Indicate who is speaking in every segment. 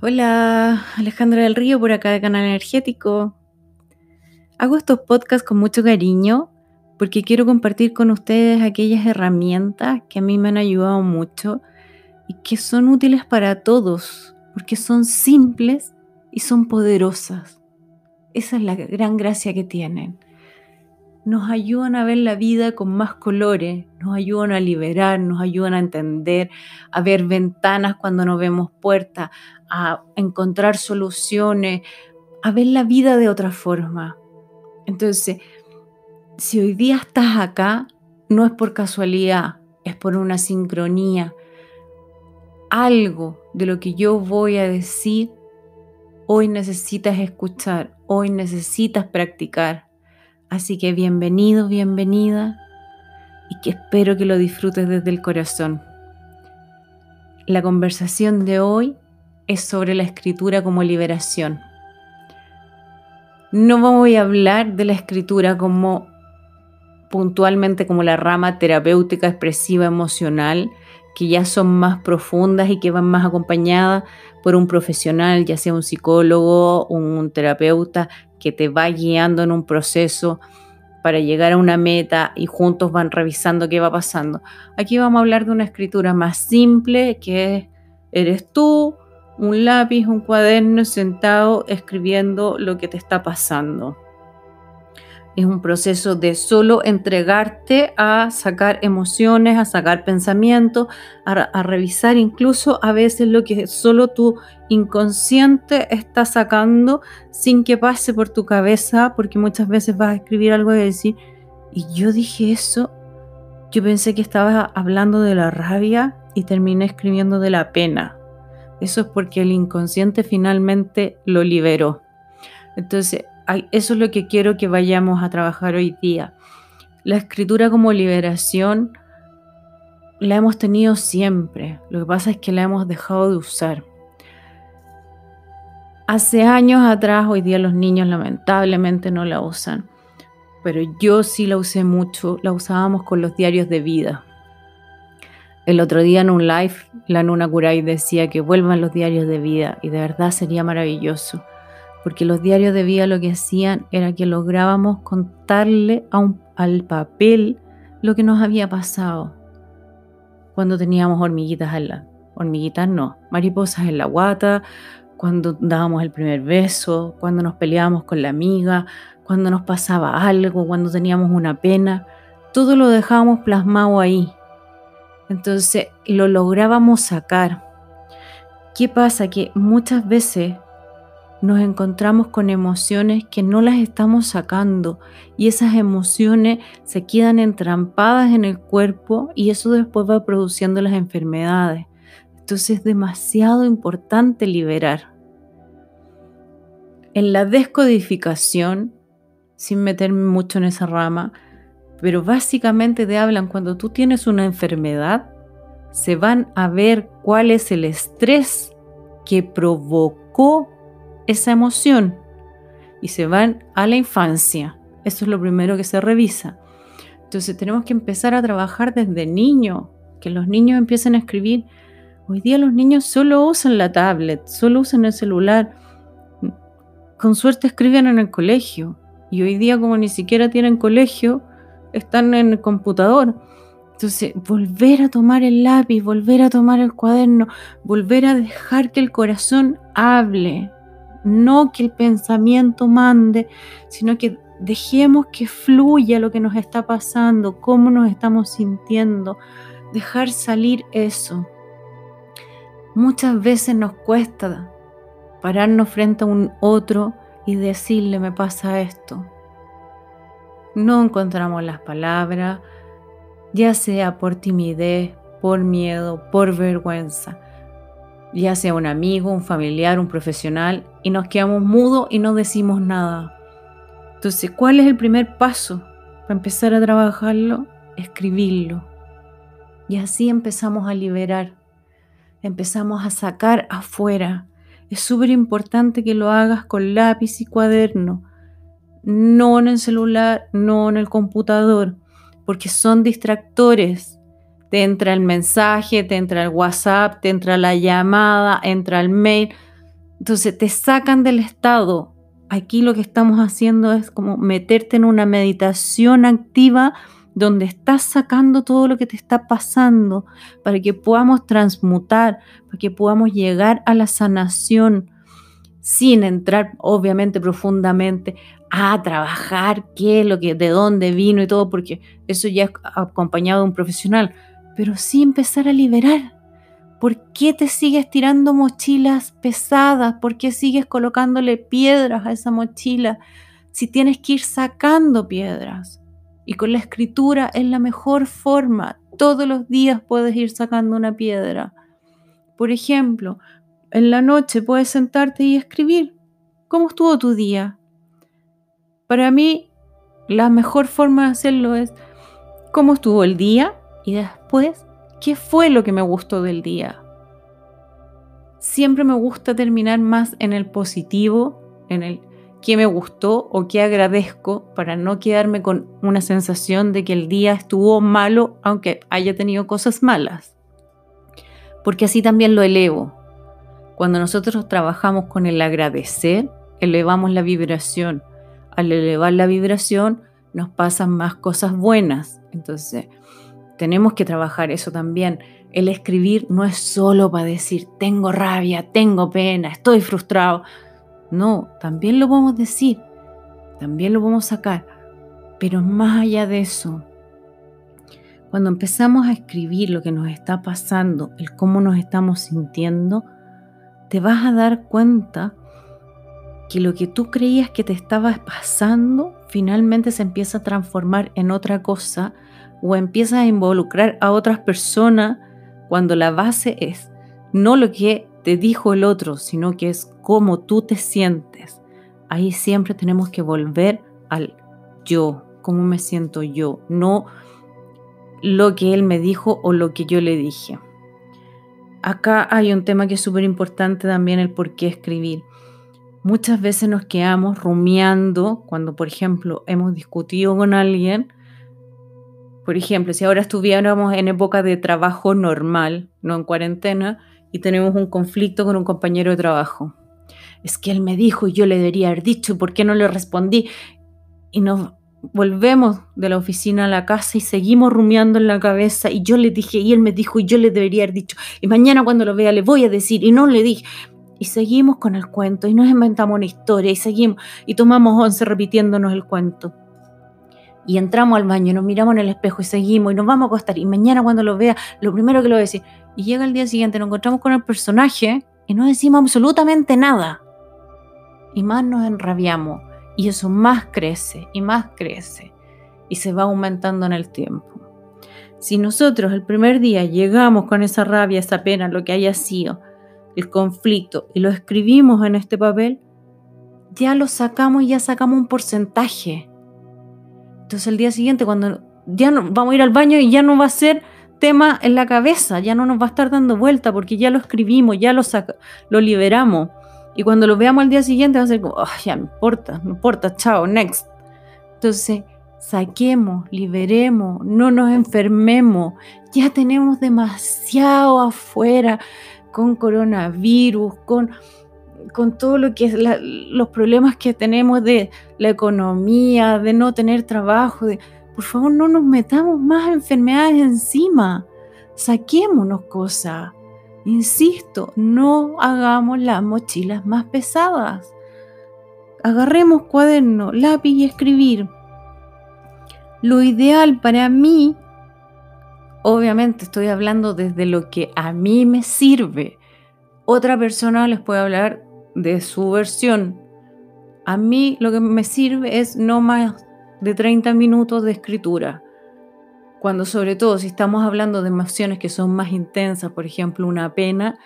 Speaker 1: Hola, Alejandra del Río por acá de Canal Energético. Hago estos podcasts con mucho cariño porque quiero compartir con ustedes aquellas herramientas que a mí me han ayudado mucho y que son útiles para todos porque son simples y son poderosas. Esa es la gran gracia que tienen nos ayudan a ver la vida con más colores, nos ayudan a liberar, nos ayudan a entender, a ver ventanas cuando no vemos puertas, a encontrar soluciones, a ver la vida de otra forma. Entonces, si hoy día estás acá, no es por casualidad, es por una sincronía. Algo de lo que yo voy a decir, hoy necesitas escuchar, hoy necesitas practicar Así que bienvenido, bienvenida y que espero que lo disfrutes desde el corazón. La conversación de hoy es sobre la escritura como liberación. No voy a hablar de la escritura como puntualmente como la rama terapéutica expresiva emocional, que ya son más profundas y que van más acompañadas por un profesional, ya sea un psicólogo, un terapeuta, que te va guiando en un proceso para llegar a una meta y juntos van revisando qué va pasando. Aquí vamos a hablar de una escritura más simple que eres tú, un lápiz, un cuaderno sentado escribiendo lo que te está pasando. Es un proceso de solo entregarte a sacar emociones, a sacar pensamientos, a, revisar incluso a veces lo que solo tu inconsciente está sacando sin que pase por tu cabeza, porque muchas veces vas a escribir algo y decir, y yo dije eso, yo pensé que estabas hablando de la rabia y terminé escribiendo de la pena. Eso es porque el inconsciente finalmente lo liberó. Entonces, eso es lo que quiero que vayamos a trabajar hoy día. La escritura como liberación la hemos tenido siempre, lo que pasa es que la hemos dejado de usar. Hace años atrás, hoy día los niños lamentablemente no la usan, pero yo sí la usé mucho, la usábamos con los diarios de vida. El otro día en un live, la Nuna Kurai decía que vuelvan los diarios de vida y de verdad sería maravilloso porque los diarios de vida lo que hacían era que lográbamos contarle al papel lo que nos había pasado cuando teníamos hormiguitas en la, hormiguitas no, mariposas en la guata, cuando dábamos el primer beso, cuando nos peleábamos con la amiga, cuando nos pasaba algo, cuando teníamos una pena, todo lo dejábamos plasmado ahí. Entonces lo lográbamos sacar. ¿Qué pasa? Que muchas veces nos encontramos con emociones que no las estamos sacando y esas emociones se quedan entrampadas en el cuerpo y eso después va produciendo las enfermedades. Entonces es demasiado importante liberar. En la descodificación, sin meterme mucho en esa rama, pero básicamente te hablan cuando tú tienes una enfermedad, se van a ver cuál es el estrés que provocó esa emoción y se van a la infancia. Eso es lo primero que se revisa. Entonces tenemos que empezar a trabajar desde niño, que los niños empiecen a escribir. Hoy día los niños solo usan la tablet, solo usan el celular. Con suerte escriben en el colegio. Y hoy día como ni siquiera tienen colegio, están en el computador. Entonces, volver a tomar el lápiz, volver a tomar el cuaderno, volver a dejar que el corazón hable, no que el pensamiento mande, sino que dejemos que fluya lo que nos está pasando, cómo nos estamos sintiendo, dejar salir eso. Muchas veces nos cuesta pararnos frente a un otro y decirle me pasa esto. No encontramos las palabras, ya sea por timidez, por miedo, por vergüenza ya sea un amigo, un familiar, un profesional, y nos quedamos mudos y no decimos nada. Entonces, ¿cuál es el primer paso para empezar a trabajarlo? Escribirlo. Y así empezamos a liberar, empezamos a sacar afuera. Es súper importante que lo hagas con lápiz y cuaderno, no en el celular, no en el computador, porque son distractores te entra el mensaje, te entra el WhatsApp, te entra la llamada, entra el mail. Entonces te sacan del estado. Aquí lo que estamos haciendo es como meterte en una meditación activa donde estás sacando todo lo que te está pasando para que podamos transmutar, para que podamos llegar a la sanación sin entrar obviamente profundamente a trabajar qué es lo que de dónde vino y todo porque eso ya es acompañado de un profesional, pero sí empezar a liberar. ¿Por qué te sigues tirando mochilas pesadas? ¿Por qué sigues colocándole piedras a esa mochila si tienes que ir sacando piedras? Y con la escritura es la mejor forma. Todos los días puedes ir sacando una piedra. Por ejemplo, en la noche puedes sentarte y escribir. ¿Cómo estuvo tu día? Para mí, la mejor forma de hacerlo es cómo estuvo el día y después, qué fue lo que me gustó del día. Siempre me gusta terminar más en el positivo, en el qué me gustó o qué agradezco para no quedarme con una sensación de que el día estuvo malo aunque haya tenido cosas malas. Porque así también lo elevo. Cuando nosotros trabajamos con el agradecer, elevamos la vibración. Al elevar la vibración nos pasan más cosas buenas. Entonces, tenemos que trabajar eso también. El escribir no es solo para decir, tengo rabia, tengo pena, estoy frustrado no, también lo podemos decir, también lo podemos sacar, pero más allá de eso, cuando empezamos a escribir lo que nos está pasando, el cómo nos estamos sintiendo, te vas a dar cuenta que lo que tú creías que te estaba pasando finalmente se empieza a transformar en otra cosa o empiezas a involucrar a otras personas cuando la base es no lo que te dijo el otro, sino que es cómo tú te sientes. Ahí siempre tenemos que volver al yo, cómo me siento yo, no lo que él me dijo o lo que yo le dije. Acá hay un tema que es súper importante también, el por qué escribir. Muchas veces nos quedamos rumiando cuando, por ejemplo, hemos discutido con alguien. Por ejemplo, si ahora estuviéramos en época de trabajo normal, no en cuarentena, y tenemos un conflicto con un compañero de trabajo. Es que él me dijo y yo le debería haber dicho, ¿por qué no le respondí? Y nos volvemos de la oficina a la casa y seguimos rumiando en la cabeza y yo le dije y él me dijo y yo le debería haber dicho y mañana cuando lo vea le voy a decir y no le dije. Y seguimos con el cuento y nos inventamos una historia y seguimos y tomamos once repitiéndonos el cuento. Y entramos al baño, nos miramos en el espejo y seguimos y nos vamos a acostar. Y mañana cuando lo vea, lo primero que lo voy a decir, y llega el día siguiente, nos encontramos con el personaje y no decimos absolutamente nada. Y más nos enrabiamos. Y eso más crece y más crece. Y se va aumentando en el tiempo. Si nosotros el primer día llegamos con esa rabia, esa pena, lo que haya sido, el conflicto, y lo escribimos en este papel, ya lo sacamos y ya sacamos un porcentaje. Entonces el día siguiente, cuando ya no, vamos a ir al baño y ya no va a ser tema en la cabeza, ya no nos va a estar dando vuelta porque ya lo escribimos, ya lo, lo liberamos. Y cuando lo veamos al día siguiente va a ser como, ya no importa, no importa, chao, next. Entonces, saquemos, liberemos, no nos enfermemos. Ya tenemos demasiado afuera con coronavirus, con, con todo lo que es los problemas que tenemos de la economía, de no tener trabajo, de por favor, no nos metamos más enfermedades encima. Saquémonos cosas. Insisto, no hagamos las mochilas más pesadas. Agarremos cuaderno, lápiz y escribir. Lo ideal para mí, obviamente estoy hablando desde lo que a mí me sirve. Otra persona les puede hablar de su versión. A mí lo que me sirve es no más de 30 minutos de escritura. Cuando sobre todo si estamos hablando de emociones que son más intensas, por ejemplo una pena,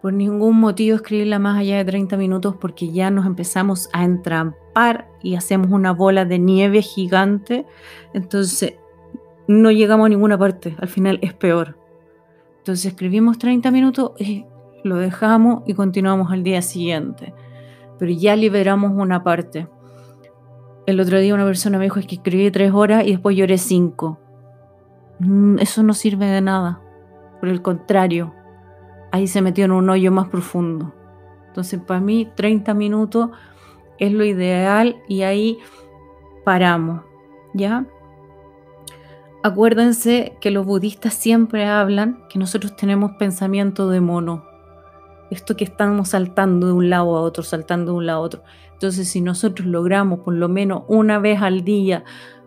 Speaker 1: por ningún motivo escribirla más allá de 30 minutos porque ya nos empezamos a entrampar y hacemos una bola de nieve gigante. Entonces no llegamos a ninguna parte, al final es peor. Entonces escribimos 30 minutos, y lo dejamos y continuamos al día siguiente. Pero ya liberamos una parte. El otro día una persona me dijo es que escribí tres horas y después lloré cinco. Mm, eso no sirve de nada. Por el contrario, ahí se metió en un hoyo más profundo. Entonces, para mí, 30 minutos es lo ideal y ahí paramos, ¿ya? Acuérdense que los budistas siempre hablan que nosotros tenemos pensamiento de mono. Esto que estamos saltando de un lado a otro, saltando de un lado a otro. Entonces, si nosotros logramos por lo menos una vez al día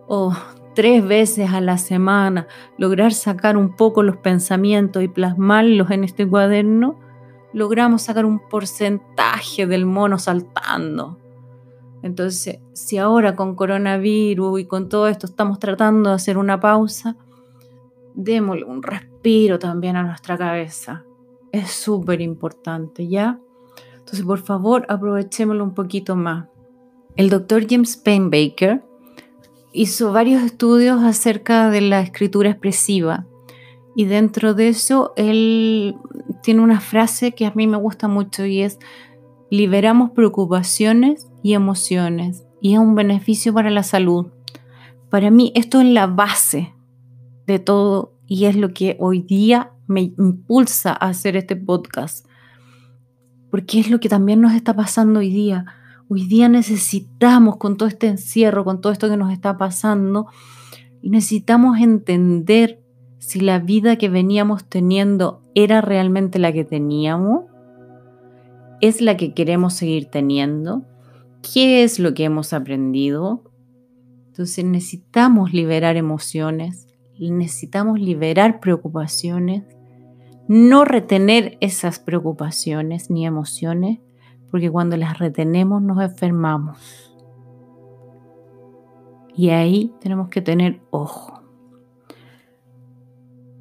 Speaker 1: o tres veces a la semana lograr sacar un poco los pensamientos y plasmarlos en este cuaderno, logramos sacar un porcentaje del mono saltando. Entonces, si ahora con coronavirus y con todo esto estamos tratando de hacer una pausa, démosle un respiro también a nuestra cabeza. Es súper importante, ¿ya? Entonces, por favor, aprovechémoslo un poquito más. El doctor James Payne Baker hizo varios estudios acerca de la escritura expresiva y dentro de eso él tiene una frase que a mí me gusta mucho y es liberamos preocupaciones y emociones y es un beneficio para la salud. Para mí esto es la base de todo y es lo que hoy día me impulsa a hacer este podcast. Porque es lo que también nos está pasando hoy día. Hoy día necesitamos con todo este encierro, con todo esto que nos está pasando, necesitamos entender si la vida que veníamos teniendo era realmente la que teníamos, es la que queremos seguir teniendo, qué es lo que hemos aprendido. Entonces necesitamos liberar emociones, necesitamos liberar preocupaciones, no retener esas preocupaciones ni emociones, porque cuando las retenemos nos enfermamos. Y ahí tenemos que tener ojo.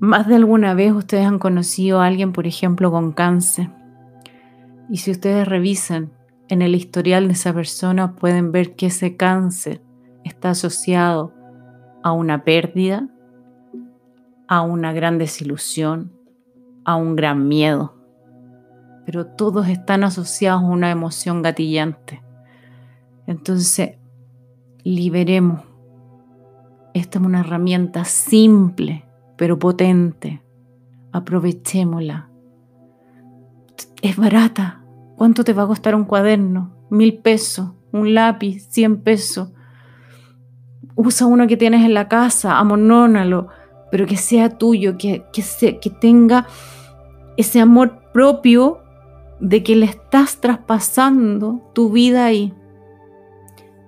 Speaker 1: Más de alguna vez ustedes han conocido a alguien, por ejemplo, con cáncer. Y si ustedes revisan en el historial de esa persona pueden ver que ese cáncer está asociado a una pérdida, a una gran desilusión, a un gran miedo. Pero todos están asociados a una emoción gatillante. Entonces, liberemos. Esta es una herramienta simple, pero potente. Aprovechémosla. Es barata, ¿Cuánto te va a costar un cuaderno? Mil pesos, un lápiz, cien pesos. Usa uno que tienes en la casa, amonónalo, pero que sea tuyo, que, que, que tenga ese amor propio de que le estás traspasando tu vida ahí.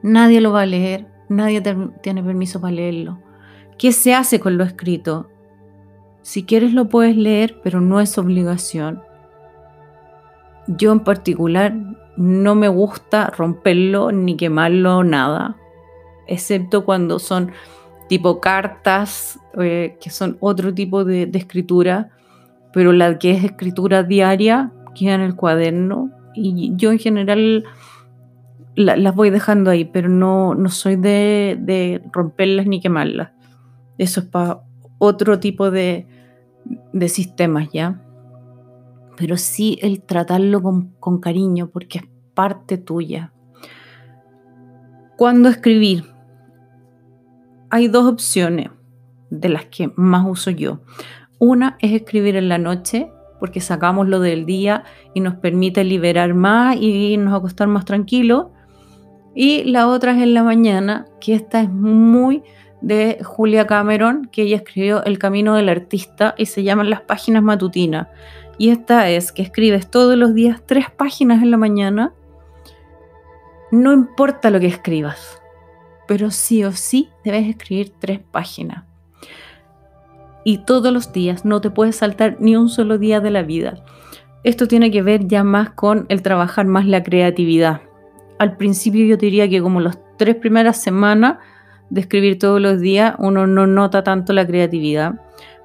Speaker 1: Nadie lo va a leer, nadie tiene permiso para leerlo. ¿Qué se hace con lo escrito? Si quieres lo puedes leer, pero no es obligación. Yo en particular no me gusta romperlo ni quemarlo nada, excepto cuando son tipo cartas, eh, que son otro tipo de, escritura, pero la que es escritura diaria queda en el cuaderno y yo en general las voy dejando ahí, pero no, no soy de, de, romperlas ni quemarlas. Eso es para otro tipo de, de sistemas, ¿ya? Pero sí el tratarlo con, cariño porque es parte tuya. ¿Cuándo escribir? Hay dos opciones de las que más uso yo. Una es escribir en la noche porque sacamos lo del día y nos permite liberar más y nos acostar más tranquilo. Y la otra es en la mañana, que esta es muy de Julia Cameron, que ella escribió El Camino del Artista y se llaman las páginas matutinas. Y esta es que escribes todos los días tres páginas en la mañana. No importa lo que escribas, pero sí o sí debes escribir tres páginas. Y todos los días, no te puedes saltar ni un solo día de la vida. Esto tiene que ver ya más con el trabajar más la creatividad. Al principio yo diría que como las tres primeras semanas de escribir todos los días uno no nota tanto la creatividad,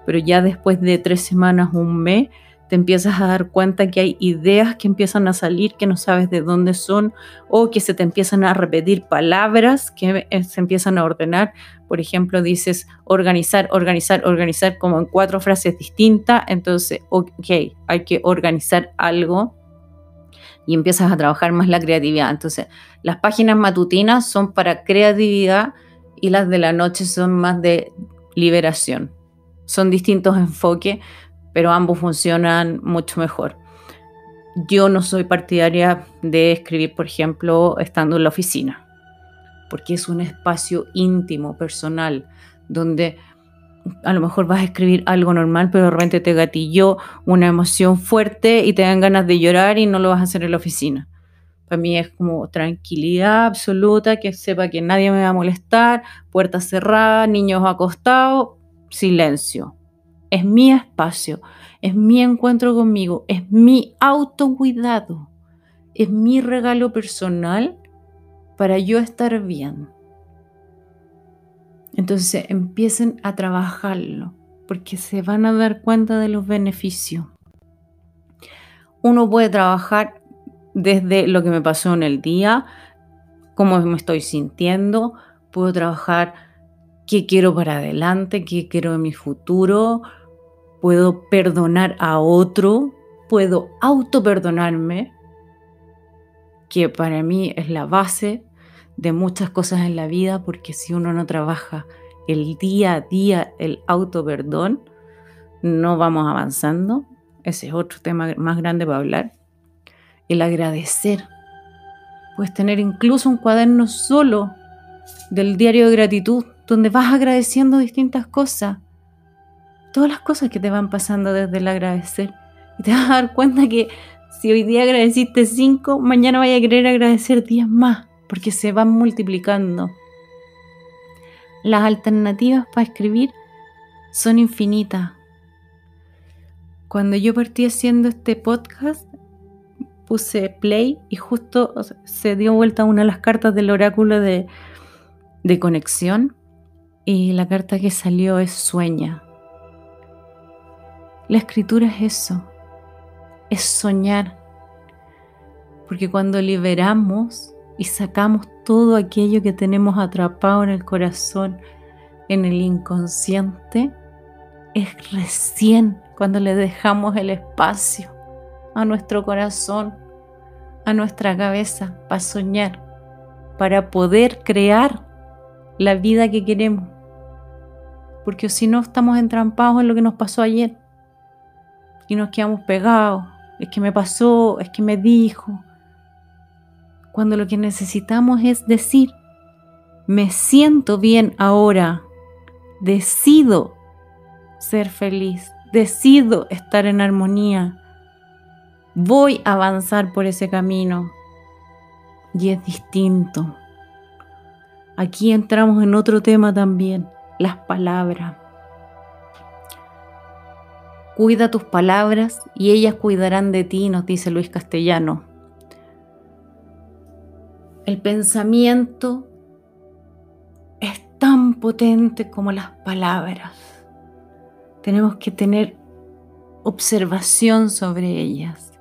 Speaker 1: pero ya después de tres semanas, un mes, te empiezas a dar cuenta que hay ideas que empiezan a salir que no sabes de dónde son o que se te empiezan a repetir palabras que eh, se empiezan a ordenar. Por ejemplo, dices organizar, organizar, organizar como en cuatro frases distintas. Entonces, ok, hay que organizar algo y empiezas a trabajar más la creatividad. Entonces, las páginas matutinas son para creatividad y las de la noche son más de liberación. Son distintos enfoques, pero ambos funcionan mucho mejor. yo no soy partidaria de escribir, por ejemplo, estando en la oficina, porque es un espacio íntimo, personal, donde a lo mejor vas a escribir algo normal, pero de repente te gatilló una emoción fuerte y te dan ganas de llorar y no lo vas a hacer en la oficina. Para mí es como tranquilidad absoluta, que sepa que nadie me va a molestar, puertas cerradas, niños acostados, silencio. Es mi espacio, es mi encuentro conmigo, es mi autocuidado, es mi regalo personal para yo estar bien. Entonces empiecen a trabajarlo porque se van a dar cuenta de los beneficios. Uno puede trabajar desde lo que me pasó en el día, cómo me estoy sintiendo, puedo trabajar qué quiero para adelante, qué quiero en mi futuro, puedo perdonar a otro, puedo auto perdonarme, que para mí es la base de muchas cosas en la vida, porque si uno no trabaja el día a día el auto perdón, no vamos avanzando. Ese es otro tema más grande para hablar. El agradecer. Puedes tener incluso un cuaderno solo del diario de gratitud, donde vas agradeciendo distintas cosas todas las cosas que te van pasando desde el agradecer. Y te vas a dar cuenta que si hoy día agradeciste cinco, mañana vaya a querer agradecer diez más, porque se van multiplicando. Las alternativas para escribir son infinitas. Cuando yo partí haciendo este podcast, puse play y justo se dio vuelta una de las cartas del oráculo de, de conexión y la carta que salió es sueña. La escritura es eso, es soñar. Porque cuando liberamos y sacamos todo aquello que tenemos atrapado en el corazón, en el inconsciente, es recién cuando le dejamos el espacio a nuestro corazón, a nuestra cabeza, para soñar, para poder crear la vida que queremos. Porque si no estamos entrampados en lo que nos pasó ayer y nos quedamos pegados. Es que me pasó, es que me dijo. Cuando lo que necesitamos es decir, me siento bien ahora, decido ser feliz, decido estar en armonía, voy a avanzar por ese camino. Y es distinto. Aquí entramos en otro tema también, las palabras. Cuida tus palabras y ellas cuidarán de ti, nos dice Luis Castellano. El pensamiento es tan potente como las palabras. Tenemos que tener observación sobre ellas.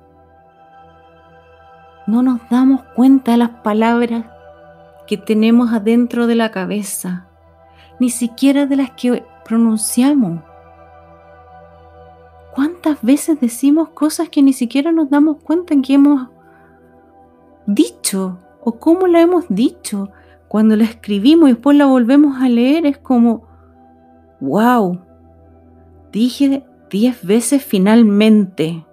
Speaker 1: No nos damos cuenta de las palabras que tenemos adentro de la cabeza, ni siquiera de las que pronunciamos. ¿Cuántas veces decimos cosas que ni siquiera nos damos cuenta en que hemos dicho o cómo la hemos dicho? Cuando la escribimos y después la volvemos a leer es como, wow, dije diez veces finalmente.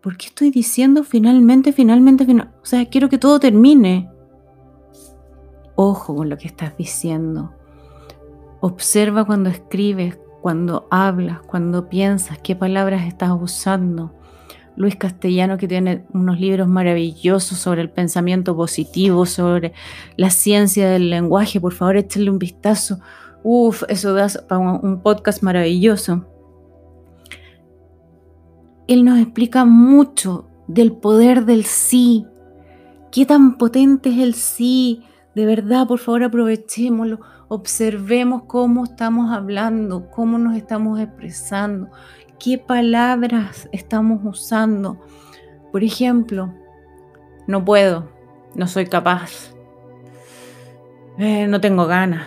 Speaker 1: ¿Por qué estoy diciendo finalmente, finalmente, finalmente? O sea, quiero que todo termine. Ojo con lo que estás diciendo. Observa cuando escribes, cuando hablas, cuando piensas, qué palabras estás usando. Luis Castellano, que tiene unos libros maravillosos sobre el pensamiento positivo, sobre la ciencia del lenguaje, por favor échenle un vistazo. Uf, eso da un podcast maravilloso. Él nos explica mucho del poder del sí. Qué tan potente es el sí. De verdad, por favor, aprovechémoslo Observemos cómo estamos hablando, cómo nos estamos expresando, qué palabras estamos usando. Por ejemplo, no puedo, no soy capaz, eh, no tengo ganas.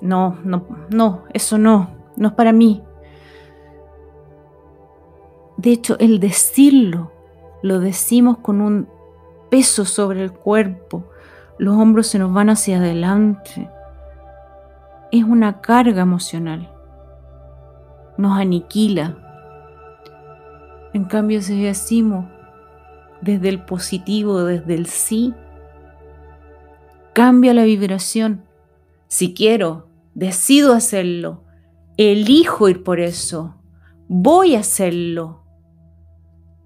Speaker 1: No, no, no, eso no, no es para mí. De hecho, el decirlo, lo decimos con un peso sobre el cuerpo. Los hombros se nos van hacia adelante es una carga emocional, nos aniquila. En cambio, si decimos desde el positivo, desde el sí, cambia la vibración. Si quiero, decido hacerlo, elijo ir por eso, voy a hacerlo.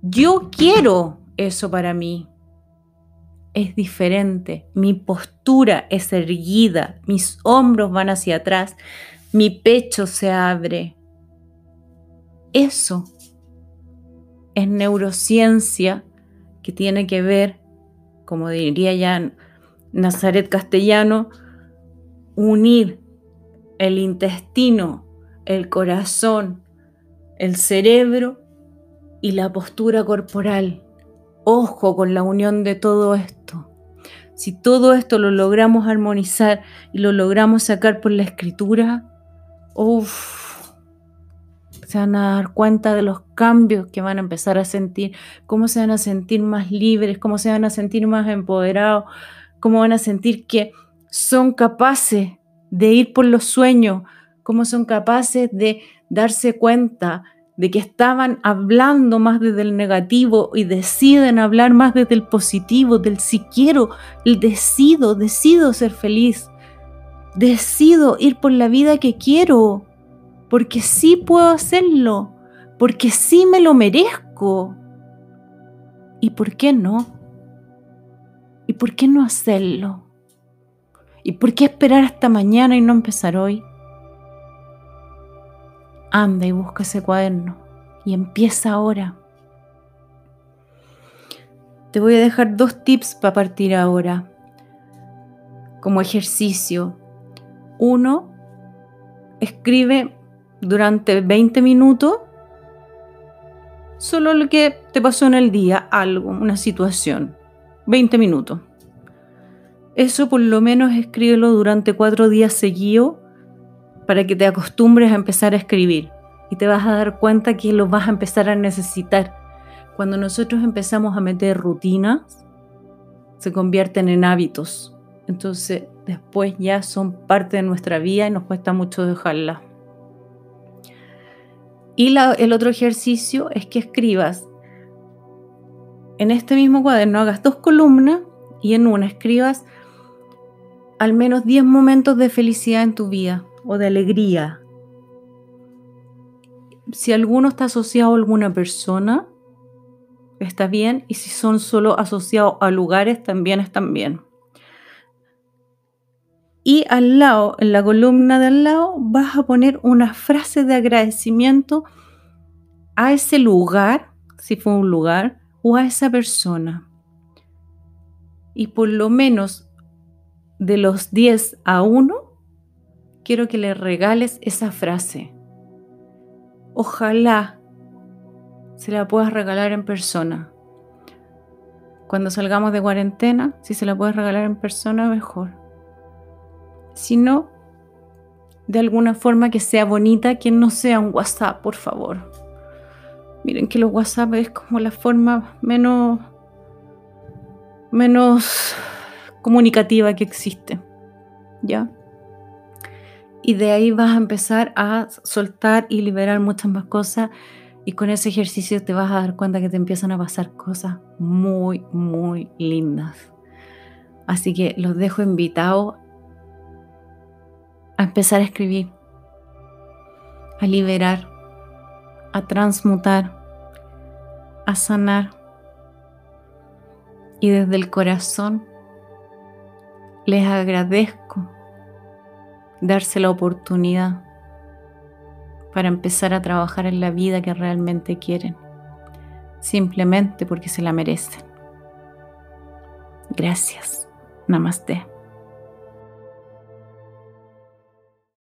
Speaker 1: Yo quiero eso para mí. Es diferente, mi postura es erguida, mis hombros van hacia atrás, mi pecho se abre. Eso es neurociencia que tiene que ver, como diría ya Nazaret Castellano, unir el intestino, el corazón, el cerebro y la postura corporal. Ojo con la unión de todo esto. Si todo esto lo logramos armonizar y lo logramos sacar por la escritura, uff, se van a dar cuenta de los cambios que van a empezar a sentir, cómo se van a sentir más libres, cómo se van a sentir más empoderados, cómo van a sentir que son capaces de ir por los sueños, cómo son capaces de darse cuenta de que estaban hablando más desde el negativo y deciden hablar más desde el positivo, del si quiero, el decido, decido ser feliz, decido ir por la vida que quiero, porque sí puedo hacerlo, porque sí me lo merezco. ¿Y por qué no? ¿Y por qué no hacerlo? ¿Y por qué esperar hasta mañana y no empezar hoy? Anda y busca ese cuaderno y empieza ahora. Te voy a dejar dos tips para partir ahora como ejercicio. Uno, escribe durante 20 minutos solo lo que te pasó en el día, algo, una situación. 20 minutos. Eso por lo menos escríbelo durante cuatro días seguidos para que te acostumbres a empezar a escribir y te vas a dar cuenta que lo vas a empezar a necesitar. Cuando nosotros empezamos a meter rutinas, se convierten en hábitos. Entonces después ya son parte de nuestra vida y nos cuesta mucho dejarla. Y el otro ejercicio es que escribas en este mismo cuaderno, hagas dos columnas y en una escribas al menos 10 momentos de felicidad en tu vida o de alegría. Si alguno está asociado a alguna persona, está bien. Y si son solo asociados a lugares, también están bien. Y al lado, en la columna de al lado, vas a poner una frase de agradecimiento a ese lugar, si fue un lugar, o a esa persona. Y por lo menos de los 10 a 1, quiero que le regales esa frase. Ojalá se la puedas regalar en persona. Cuando salgamos de cuarentena, si se la puedes regalar en persona, mejor. Si no, de alguna forma que sea bonita, que no sea un WhatsApp, por favor. Miren que los WhatsApp es como la forma menos menos comunicativa que existe. ¿Ya? Y de ahí vas a empezar a soltar y liberar muchas más cosas. Y con ese ejercicio te vas a dar cuenta que te empiezan a pasar cosas muy, muy lindas. Así que los dejo invitados a empezar a escribir, a liberar, a transmutar, a sanar. Y desde el corazón les agradezco darse la oportunidad para empezar a trabajar en la vida que realmente quieren, simplemente porque se la merecen. Gracias. Namaste.